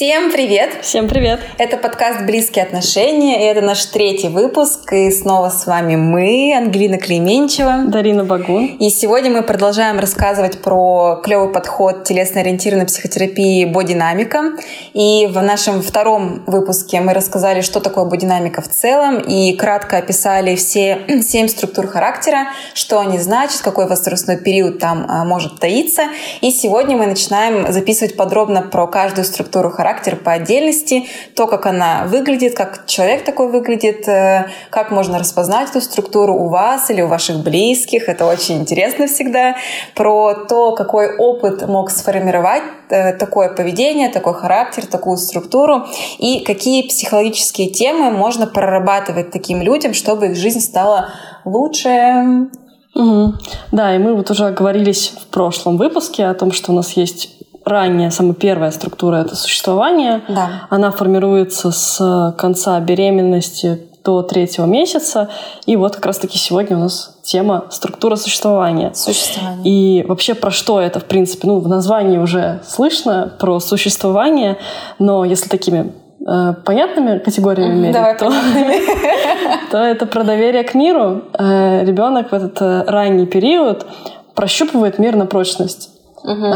Всем привет! Всем привет! Это подкаст «Близкие отношения», и это наш третий выпуск. И снова с вами мы, Ангелина Клеменчева. Дарина Багун. И сегодня мы продолжаем рассказывать про клевый подход телесно-ориентированной психотерапии бодинамика. И в нашем втором выпуске мы рассказали, что такое бодинамика в целом, и кратко описали все семь структур характера, что они значат, какой возрастной период там а, может таиться. И сегодня мы начинаем записывать подробно про каждую структуру характера характер по отдельности, то, как она выглядит, как человек такой выглядит, э, как можно распознать эту структуру у вас или у ваших близких. Это очень интересно всегда. Про то, какой опыт мог сформировать э, такое поведение, такой характер, такую структуру и какие психологические темы можно прорабатывать таким людям, чтобы их жизнь стала лучше, Угу. Да, и мы вот уже оговорились в прошлом выпуске о том, что у нас есть ранняя, самая первая структура — это существование. Да. Она формируется с конца беременности до третьего месяца. И вот как раз-таки сегодня у нас тема структура существования. Существование. И вообще про что это, в принципе? Ну, в названии уже слышно про существование, но если такими э, понятными категориями мерить, Давай то, то это про доверие к миру. Э, ребенок в этот э, ранний период прощупывает мир на прочность. Угу.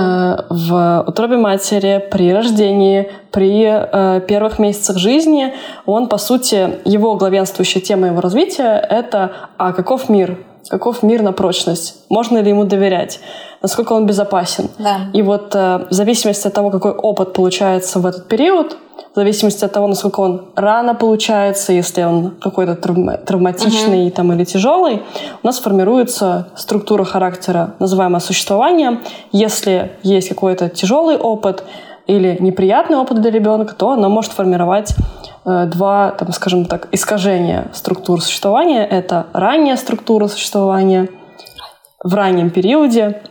В утробе матери, при рождении, при э, первых месяцах жизни, он, по сути, его главенствующая тема его развития — это «А каков мир?» Каков мир на прочность? Можно ли ему доверять? Насколько он безопасен? Да. И вот э, в зависимости от того, какой опыт получается в этот период, в зависимости от того, насколько он рано получается, если он какой-то травматичный uh-huh. там, или тяжелый, у нас формируется структура характера, называемое существование. Если есть какой-то тяжелый опыт или неприятный опыт для ребенка, то оно может формировать э, два, там, скажем так, искажения структур существования. Это ранняя структура существования в раннем периоде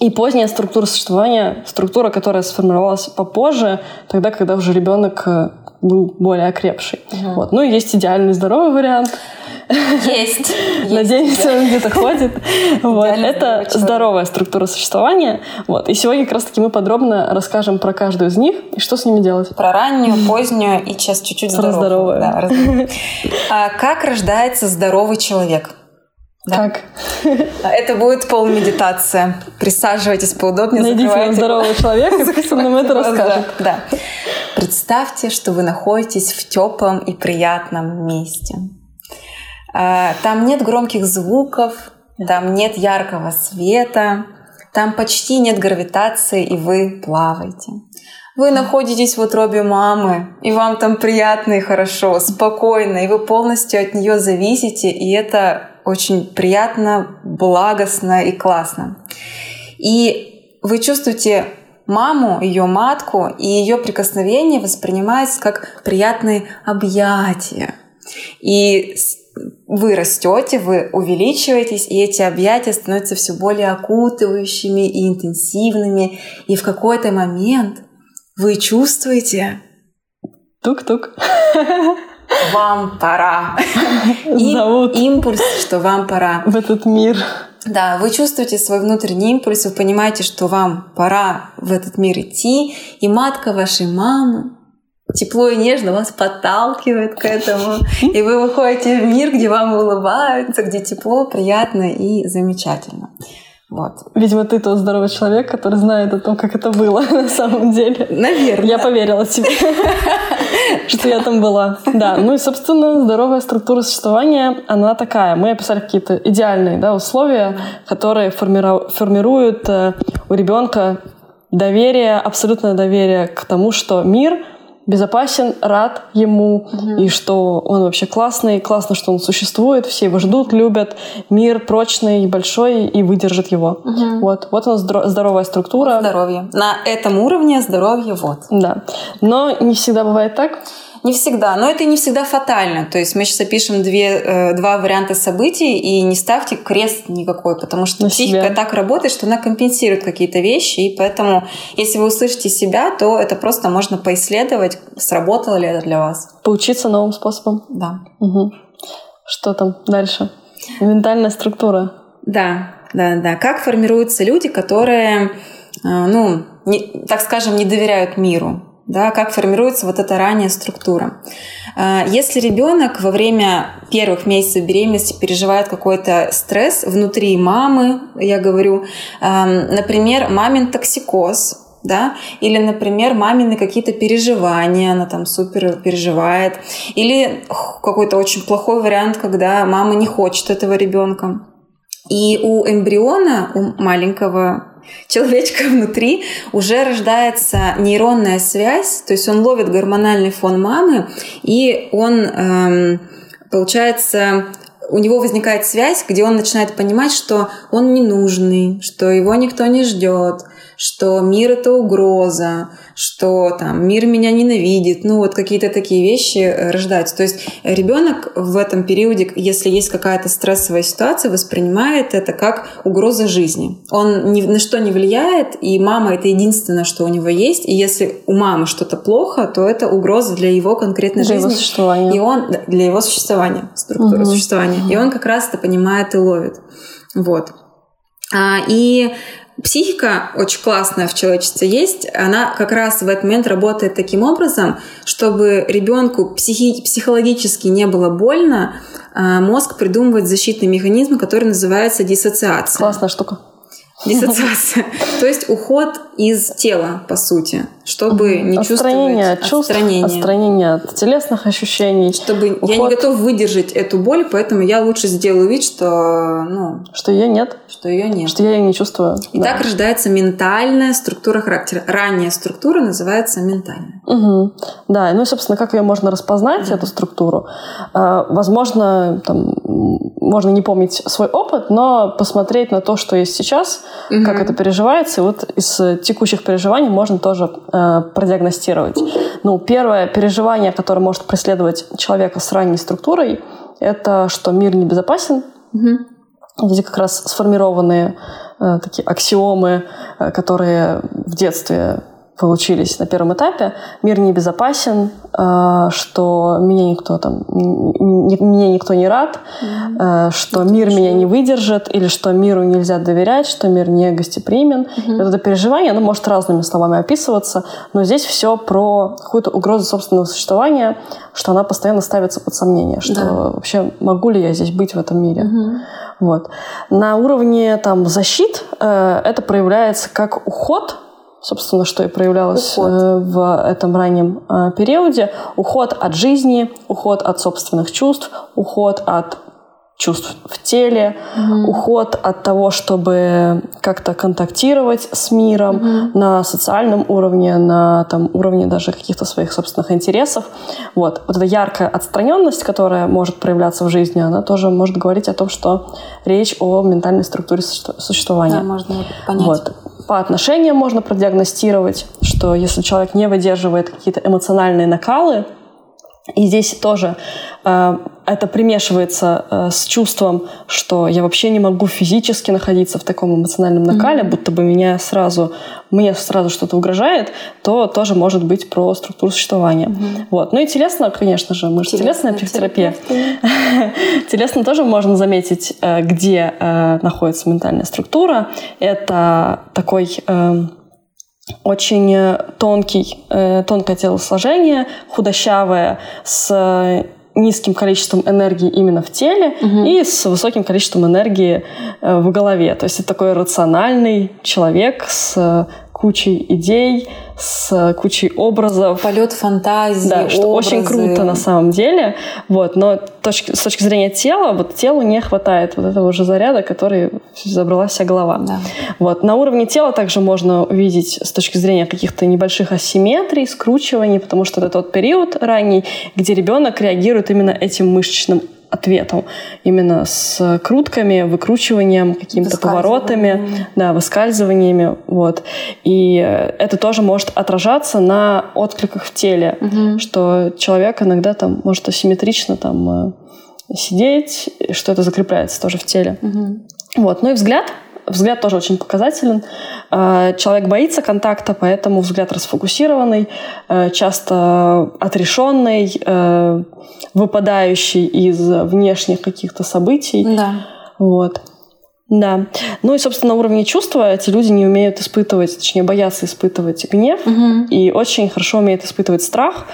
и поздняя структура существования, структура, которая сформировалась попозже, тогда, когда уже ребенок э, был более окрепший. Угу. Вот. Ну и есть идеальный здоровый вариант. Есть. Надеемся, он где-то ходит. Вот. Это здоровая структура существования. Вот. И сегодня как раз-таки мы подробно расскажем про каждую из них и что с ними делать. Про раннюю, позднюю и сейчас чуть-чуть здоровую. Да, а как рождается здоровый человек? Да. Как? А это будет полмедитация. Присаживайтесь поудобнее, Найдите закрывайте. здорового человека, пусть он нам это расскажет. Да. Представьте, что вы находитесь в теплом и приятном месте. А, там нет громких звуков, там нет яркого света, там почти нет гравитации, и вы плаваете. Вы находитесь в утробе мамы, и вам там приятно и хорошо, спокойно, и вы полностью от нее зависите, и это очень приятно, благостно и классно. И вы чувствуете маму, ее матку, и ее прикосновение воспринимается как приятные объятия. И вы растете, вы увеличиваетесь, и эти объятия становятся все более окутывающими и интенсивными. И в какой-то момент вы чувствуете... Тук-тук вам пора. И Зовут импульс, что вам пора. В этот мир. Да, вы чувствуете свой внутренний импульс, вы понимаете, что вам пора в этот мир идти, и матка вашей мамы тепло и нежно вас подталкивает к этому, и вы выходите в мир, где вам улыбаются, где тепло, приятно и замечательно. Вот. Видимо, ты тот здоровый человек, который знает о том, как это было на самом деле. Наверное. Я поверила тебе, что я там была. Да, ну и, собственно, здоровая структура существования, она такая. Мы описали какие-то идеальные да, условия, которые формируют э, у ребенка доверие, абсолютное доверие к тому, что мир — безопасен, рад ему, угу. и что он вообще классный, классно, что он существует, все его ждут, любят, мир прочный, большой и выдержит его. Угу. Вот, вот нас здоровая структура. Здоровье. На этом уровне здоровье вот. Да. Но не всегда бывает так. Не всегда, но это не всегда фатально. То есть мы сейчас опишем две, э, два варианта событий, и не ставьте крест никакой, потому что На психика себя. так работает, что она компенсирует какие-то вещи, и поэтому, если вы услышите себя, то это просто можно поисследовать, сработало ли это для вас. Поучиться новым способом. Да. Угу. Что там дальше? Ментальная структура. Да, да, да. Как формируются люди, которые, э, ну, не, так скажем, не доверяют миру? Да, как формируется вот эта ранняя структура. А, если ребенок во время первых месяцев беременности переживает какой-то стресс внутри мамы, я говорю, например, мамин токсикоз, да, или, например, мамины какие-то переживания, она там супер переживает, или какой-то очень плохой вариант, когда мама не хочет этого ребенка. И у эмбриона, у маленького человечка внутри уже рождается нейронная связь, то есть он ловит гормональный фон мамы, и он, эм, получается, у него возникает связь, где он начинает понимать, что он ненужный, что его никто не ждет, что мир это угроза, что там мир меня ненавидит, ну вот какие-то такие вещи э, рождаются. То есть ребенок в этом периоде, если есть какая-то стрессовая ситуация, воспринимает это как угроза жизни. Он ни на что не влияет, и мама это единственное, что у него есть. И если у мамы что-то плохо, то это угроза для его конкретной для жизни. Его существования. И он для его существования, структуры угу. существования. И он как раз это понимает и ловит. Вот. А, и Психика очень классная в человечестве есть, она как раз в этот момент работает таким образом, чтобы ребенку психи- психологически не было больно, а мозг придумывает защитный механизм, который называется диссоциация. Классная штука. Диссоциация. То есть уход из тела, по сути, чтобы не отстранение чувствовать от чувств, отстранение. отстранение от телесных ощущений. Чтобы уход. я не готов выдержать эту боль, поэтому я лучше сделаю вид, что ну что ее нет, что ее нет, что я ее не чувствую. И да. так рождается ментальная структура характера. Ранняя структура называется ментальная. Угу. Да, ну и собственно, как ее можно распознать угу. эту структуру? А, возможно, там можно не помнить свой опыт, но посмотреть на то, что есть сейчас, угу. как это переживается, и вот из текущих переживаний можно тоже э, продиагностировать. Ну, первое переживание, которое может преследовать человека с ранней структурой, это что мир небезопасен. Угу. Здесь как раз сформированные э, такие аксиомы, э, которые в детстве получились на первом этапе. Мир небезопасен, э, что меня никто там, меня никто не рад, mm-hmm. что мир меня не выдержит, или что миру нельзя доверять, что мир не гостеприимен. Mm-hmm. Вот это переживание, оно может разными словами описываться, но здесь все про какую-то угрозу собственного существования, что она постоянно ставится под сомнение, что да. вообще могу ли я здесь быть в этом мире. Mm-hmm. Вот. На уровне там, защит э, это проявляется как уход собственно, что и проявлялось уход. Э, в этом раннем э, периоде. Уход от жизни, уход от собственных чувств, уход от чувств в теле, угу. уход от того, чтобы как-то контактировать с миром угу. на социальном уровне, на там, уровне даже каких-то своих собственных интересов. Вот. вот эта яркая отстраненность, которая может проявляться в жизни, она тоже может говорить о том, что речь о ментальной структуре существования. Да, можно понять. Вот. По отношениям можно продиагностировать, что если человек не выдерживает какие-то эмоциональные накалы, и здесь тоже э, это примешивается э, с чувством, что я вообще не могу физически находиться в таком эмоциональном накале, mm-hmm. будто бы меня сразу, мне сразу что-то угрожает, то тоже может быть про структуру существования. Mm-hmm. Вот. Ну и телесно, конечно же, мы же телесная психотерапия. телесно тоже можно заметить, э, где э, находится ментальная структура. Это такой... Очень тонкий, тонкое телосложение, худощавое, с низким количеством энергии именно в теле угу. и с высоким количеством энергии э, в голове. То есть это такой рациональный человек с кучей идей, с кучей образов. Полет фантазии, Да, что образы. очень круто на самом деле. Вот, но точки, с точки зрения тела, вот телу не хватает вот этого же заряда, который забрала вся голова. Да. Вот, на уровне тела также можно увидеть с точки зрения каких-то небольших асимметрий, скручиваний, потому что это тот период ранний, где ребенок реагирует именно этим мышечным ответом. Именно с крутками, выкручиванием, какими-то поворотами, да, выскальзываниями. Вот. И это тоже может отражаться на откликах в теле, угу. что человек иногда там может асимметрично там э, сидеть, что это закрепляется тоже в теле. Угу. Вот. Ну и взгляд взгляд тоже очень показателен. Э, человек боится контакта, поэтому взгляд расфокусированный, э, часто отрешенный, э, выпадающий из внешних каких-то событий. Да. Вот. Да. Ну и, собственно, на уровне чувства эти люди не умеют испытывать, точнее, боятся испытывать гнев угу. и очень хорошо умеют испытывать страх.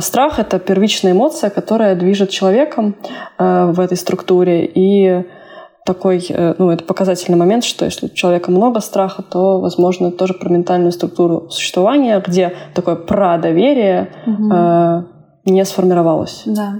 Страх — это первичная эмоция, которая движет человеком в этой структуре. И такой, э, ну, это показательный момент, что если у человека много страха, то, возможно, тоже про ментальную структуру существования, где такое про-доверие угу не сформировалось. Да.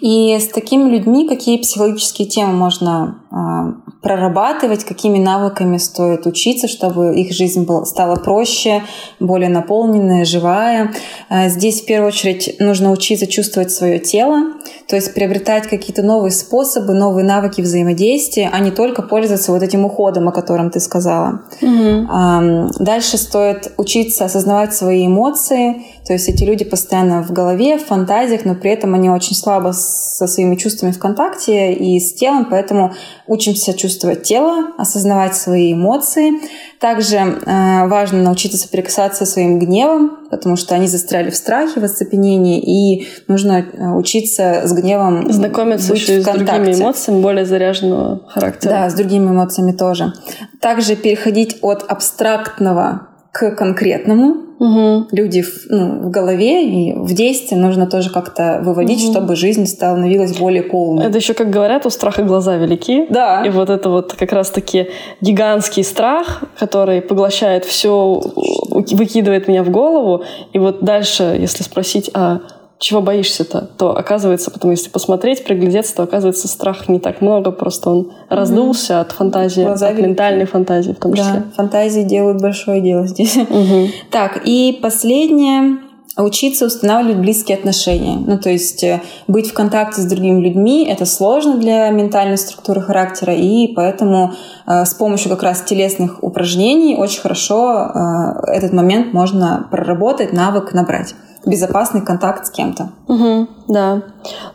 И с такими людьми какие психологические темы можно э, прорабатывать, какими навыками стоит учиться, чтобы их жизнь была, стала проще, более наполненная, живая. Э, здесь в первую очередь нужно учиться чувствовать свое тело, то есть приобретать какие-то новые способы, новые навыки взаимодействия, а не только пользоваться вот этим уходом, о котором ты сказала. Угу. Дальше стоит учиться осознавать свои эмоции, то есть эти люди постоянно в голове, в фантазиях, но при этом они очень слабо со своими чувствами в контакте и с телом, поэтому учимся чувствовать тело, осознавать свои эмоции. Также э, важно научиться соприкасаться со своим гневом, потому что они застряли в страхе, в оцепенении, и нужно э, учиться с гневом Знакомиться быть еще и с другими эмоциями более заряженного характера. Да, с другими эмоциями тоже. Также переходить от абстрактного к конкретному, Угу. Люди в, ну, в голове и в действии нужно тоже как-то выводить, угу. чтобы жизнь становилась более полной. Это еще, как говорят, у страха глаза велики. Да. И вот это вот как раз-таки гигантский страх, который поглощает все, выкидывает меня в голову. И вот дальше, если спросить, а чего боишься-то, то оказывается, потом если посмотреть, приглядеться, то оказывается страх не так много, просто он mm-hmm. раздулся от фантазии, Глаза от ментальной фантазии в том числе. Да, фантазии делают большое дело здесь. Mm-hmm. Так, и последнее учиться устанавливать близкие отношения. Ну, то есть э, быть в контакте с другими людьми — это сложно для ментальной структуры характера, и поэтому э, с помощью как раз телесных упражнений очень хорошо э, этот момент можно проработать, навык набрать безопасный контакт с кем-то. Угу, да.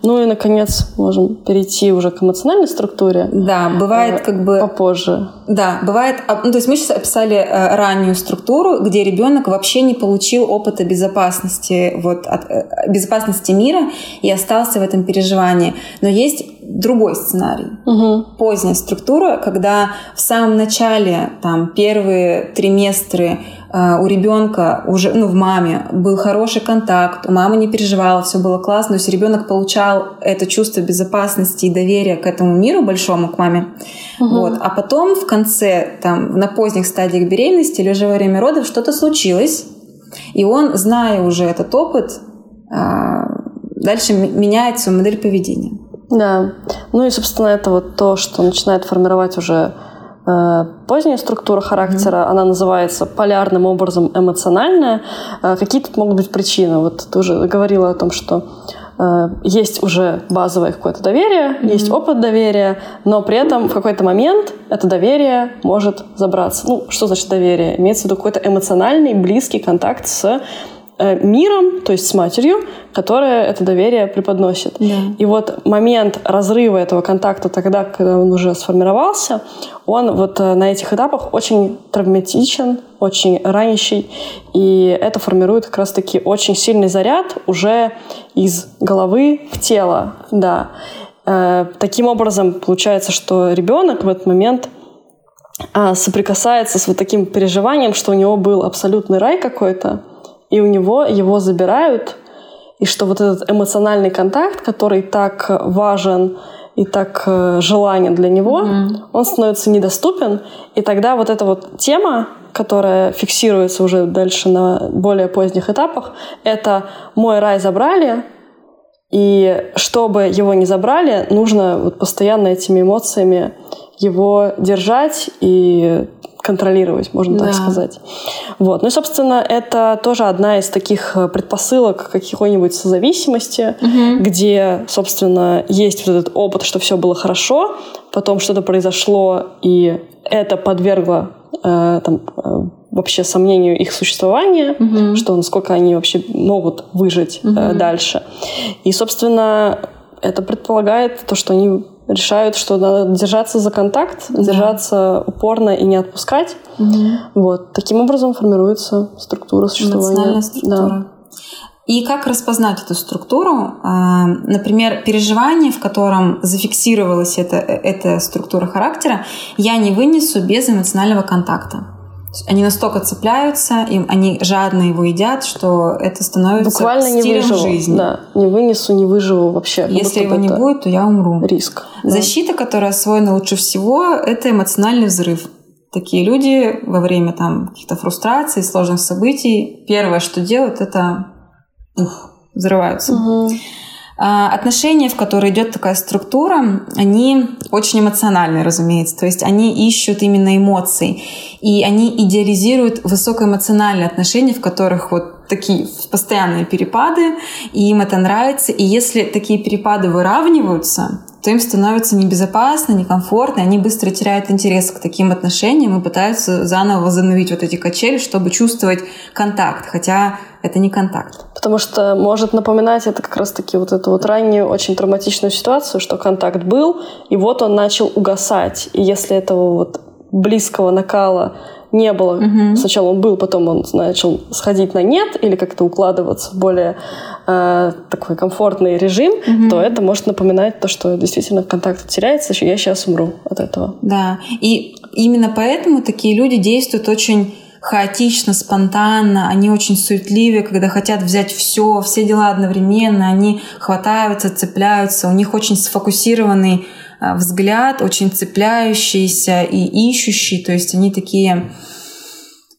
Ну и, наконец, можем перейти уже к эмоциональной структуре. Да, бывает э, как бы... Попозже. Да, бывает... А, ну, то есть мы сейчас описали э, раннюю структуру, где ребенок вообще не получил опыта безопасности, вот, от, э, безопасности мира и остался в этом переживании. Но есть другой сценарий. Угу. Поздняя структура, когда в самом начале, там, первые триместры у ребенка уже, ну, в маме был хороший контакт, у мамы не переживала, все было классно, то есть ребенок получал это чувство безопасности и доверия к этому миру большому, к маме. Угу. Вот. А потом в конце, там, на поздних стадиях беременности или уже во время родов что-то случилось, и он, зная уже этот опыт, э, дальше меняет свою модель поведения. Да. Ну и, собственно, это вот то, что начинает формировать уже поздняя структура характера. Mm-hmm. Она называется полярным образом эмоциональная. Э, какие тут могут быть причины? Вот ты уже говорила о том, что э, есть уже базовое какое-то доверие, mm-hmm. есть опыт доверия, но при этом в какой-то момент это доверие может забраться. Ну, что значит доверие? Имеется в виду какой-то эмоциональный, близкий контакт с Э, миром, то есть с матерью, которая это доверие преподносит. Да. И вот момент разрыва этого контакта тогда, когда он уже сформировался, он вот э, на этих этапах очень травматичен, очень ранящий, и это формирует как раз-таки очень сильный заряд уже из головы в тело, да. Э, таким образом, получается, что ребенок в этот момент а, соприкасается с вот таким переживанием, что у него был абсолютный рай какой-то, и у него его забирают, и что вот этот эмоциональный контакт, который так важен и так э, желанен для него, mm-hmm. он становится недоступен, и тогда вот эта вот тема, которая фиксируется уже дальше на более поздних этапах, это «мой рай забрали», и чтобы его не забрали, нужно вот постоянно этими эмоциями его держать и контролировать, можно да. так сказать. Вот. Ну и, собственно, это тоже одна из таких э, предпосылок какой-нибудь созависимости, угу. где, собственно, есть вот этот опыт, что все было хорошо, потом что-то произошло, и это подвергло э, там, э, вообще сомнению их существования, угу. что насколько они вообще могут выжить угу. э, дальше. И, собственно, это предполагает то, что они решают, что надо держаться за контакт, да. держаться упорно и не отпускать. Угу. Вот. Таким образом формируется структура существования. структура. Да. И как распознать эту структуру? А, например, переживание, в котором зафиксировалась эта, эта структура характера, я не вынесу без эмоционального контакта. Они настолько цепляются, им они жадно его едят, что это становится Буквально стилем не выживу, жизни. Да, не вынесу, не выживу вообще. Если его не будет, то я умру. Риск. Защита, да. которая освоена лучше всего, это эмоциональный взрыв. Такие люди во время там каких-то фрустраций, сложных событий, первое, что делают, это ух, взрываются. Угу. Отношения, в которые идет такая структура, они очень эмоциональные, разумеется. То есть они ищут именно эмоций. И они идеализируют высокоэмоциональные отношения, в которых вот такие постоянные перепады, и им это нравится. И если такие перепады выравниваются, то им становится небезопасно, некомфортно, и они быстро теряют интерес к таким отношениям и пытаются заново возобновить вот эти качели, чтобы чувствовать контакт, хотя это не контакт. Потому что может напоминать это как раз-таки вот эту вот раннюю очень травматичную ситуацию, что контакт был, и вот он начал угасать. И если этого вот близкого накала не было. Угу. Сначала он был, потом он начал сходить на нет или как-то укладываться в более э, такой комфортный режим, угу. то это может напоминать то, что действительно контакт теряется, я сейчас умру от этого. Да, и именно поэтому такие люди действуют очень хаотично, спонтанно, они очень суетливые, когда хотят взять все, все дела одновременно, они хватаются, цепляются, у них очень сфокусированный взгляд, очень цепляющийся и ищущий, то есть они такие,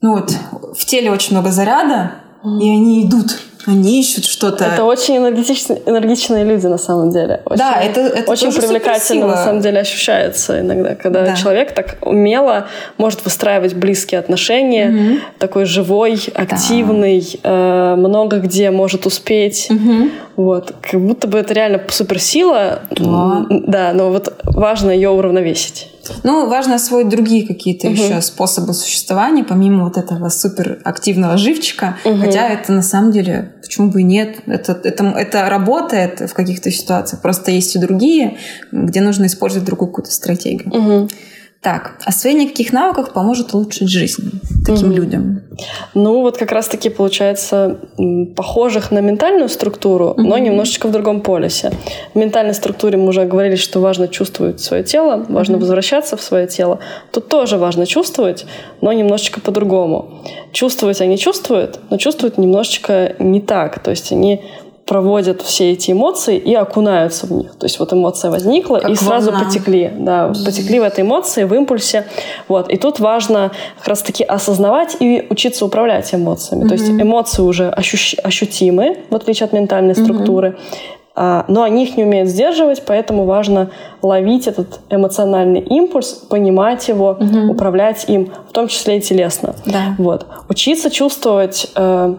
ну вот, в теле очень много заряда, и они идут они ищут что-то. Это очень энергичные, энергичные люди на самом деле. Очень, да, это, это очень привлекательно на самом деле ощущается иногда, когда да. человек так умело может выстраивать близкие отношения, угу. такой живой, активный, да. э, много где может успеть. Угу. Вот, как будто бы это реально суперсила. Да. да, но вот важно ее уравновесить. Ну, важно освоить другие какие-то угу. еще способы существования, помимо вот этого суперактивного живчика. Угу. Хотя это на самом деле, почему бы и нет? Это, это, это работает в каких-то ситуациях. Просто есть и другие, где нужно использовать другую какую-то стратегию. Угу. Так, освоение каких навыков поможет улучшить жизнь таким mm-hmm. людям? Ну, вот как раз-таки получается похожих на ментальную структуру, mm-hmm. но немножечко в другом полюсе. В ментальной структуре мы уже говорили, что важно чувствовать свое тело, важно mm-hmm. возвращаться в свое тело. Тут тоже важно чувствовать, но немножечко по-другому. Чувствовать они чувствуют, но чувствуют немножечко не так. То есть они проводят все эти эмоции и окунаются в них. То есть вот эмоция возникла как и сразу волна. потекли, да, потекли в этой эмоции, в импульсе. Вот. И тут важно как раз-таки осознавать и учиться управлять эмоциями. Mm-hmm. То есть эмоции уже ощущ- ощутимы, в отличие от ментальной mm-hmm. структуры, а, но они их не умеют сдерживать, поэтому важно ловить этот эмоциональный импульс, понимать его, угу. управлять им, в том числе и телесно. Да. Вот. Учиться чувствовать э,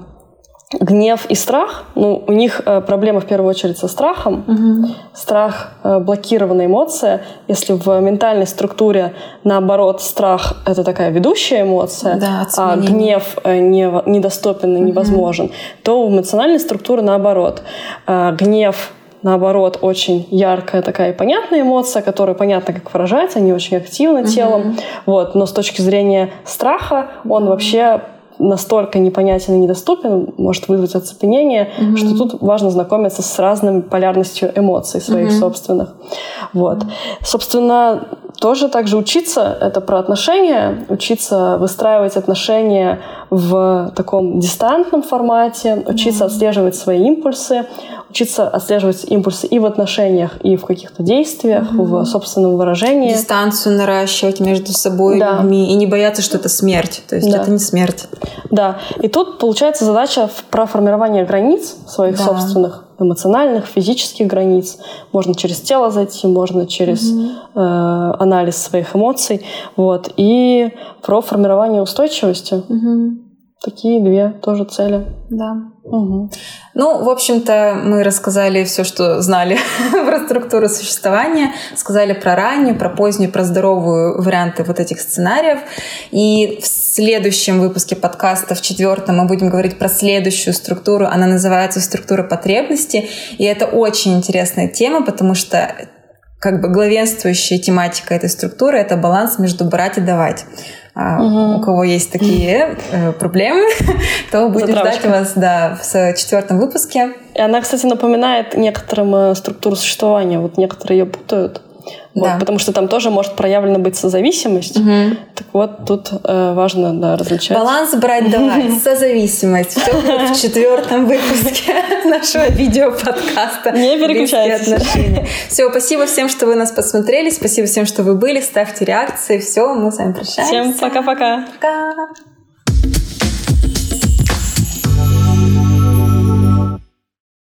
гнев и страх, ну, у них э, проблема в первую очередь со страхом. Угу. Страх э, блокированная эмоция. Если в ментальной структуре, наоборот, страх это такая ведущая эмоция, да, а гнев э, не, недоступен и невозможен, угу. то в эмоциональной структуре наоборот. Э, гнев наоборот, очень яркая такая понятная эмоция, которую понятно, как выражать, они очень активны телом. Mm-hmm. Вот. Но с точки зрения страха, он вообще настолько непонятен и недоступен, может вызвать оцепенение, mm-hmm. что тут важно знакомиться с разной полярностью эмоций своих mm-hmm. собственных. Вот. Собственно, тоже также учиться — это про отношения, учиться выстраивать отношения в таком дистантном формате, учиться mm-hmm. отслеживать свои импульсы, учиться отслеживать импульсы и в отношениях, и в каких-то действиях, mm-hmm. в собственном выражении. Дистанцию наращивать между собой да. людьми и не бояться, что это смерть. То есть да. это не смерть. Да. И тут получается задача про формирование границ своих да. собственных эмоциональных, физических границ. Можно через тело зайти, можно через mm-hmm. э, анализ своих эмоций. Вот. И про формирование устойчивости. Mm-hmm. Такие две тоже цели. Да. Угу. Ну, в общем-то, мы рассказали все, что знали про структуру существования, сказали про раннюю, про позднюю, про здоровую варианты вот этих сценариев. И в следующем выпуске подкаста, в четвертом, мы будем говорить про следующую структуру. Она называется структура потребности. И это очень интересная тема, потому что как бы главенствующая тематика этой структуры — это баланс между брать и давать. Угу. у кого есть такие э, проблемы, то будем ждать вас да, в четвертом выпуске. И она, кстати, напоминает некоторым э, структуру существования. Вот некоторые ее путают. Вот, да. Потому что там тоже может проявлена быть созависимость. Угу. Так вот, тут э, важно да, различать. Баланс брать давай, созависимость. Все в четвертом выпуске нашего видео-подкаста. Не переключайтесь. Все, спасибо всем, что вы нас посмотрели. Спасибо всем, что вы были. Ставьте реакции. Все, мы с вами прощаемся. Всем пока-пока. Пока. -пока. пока.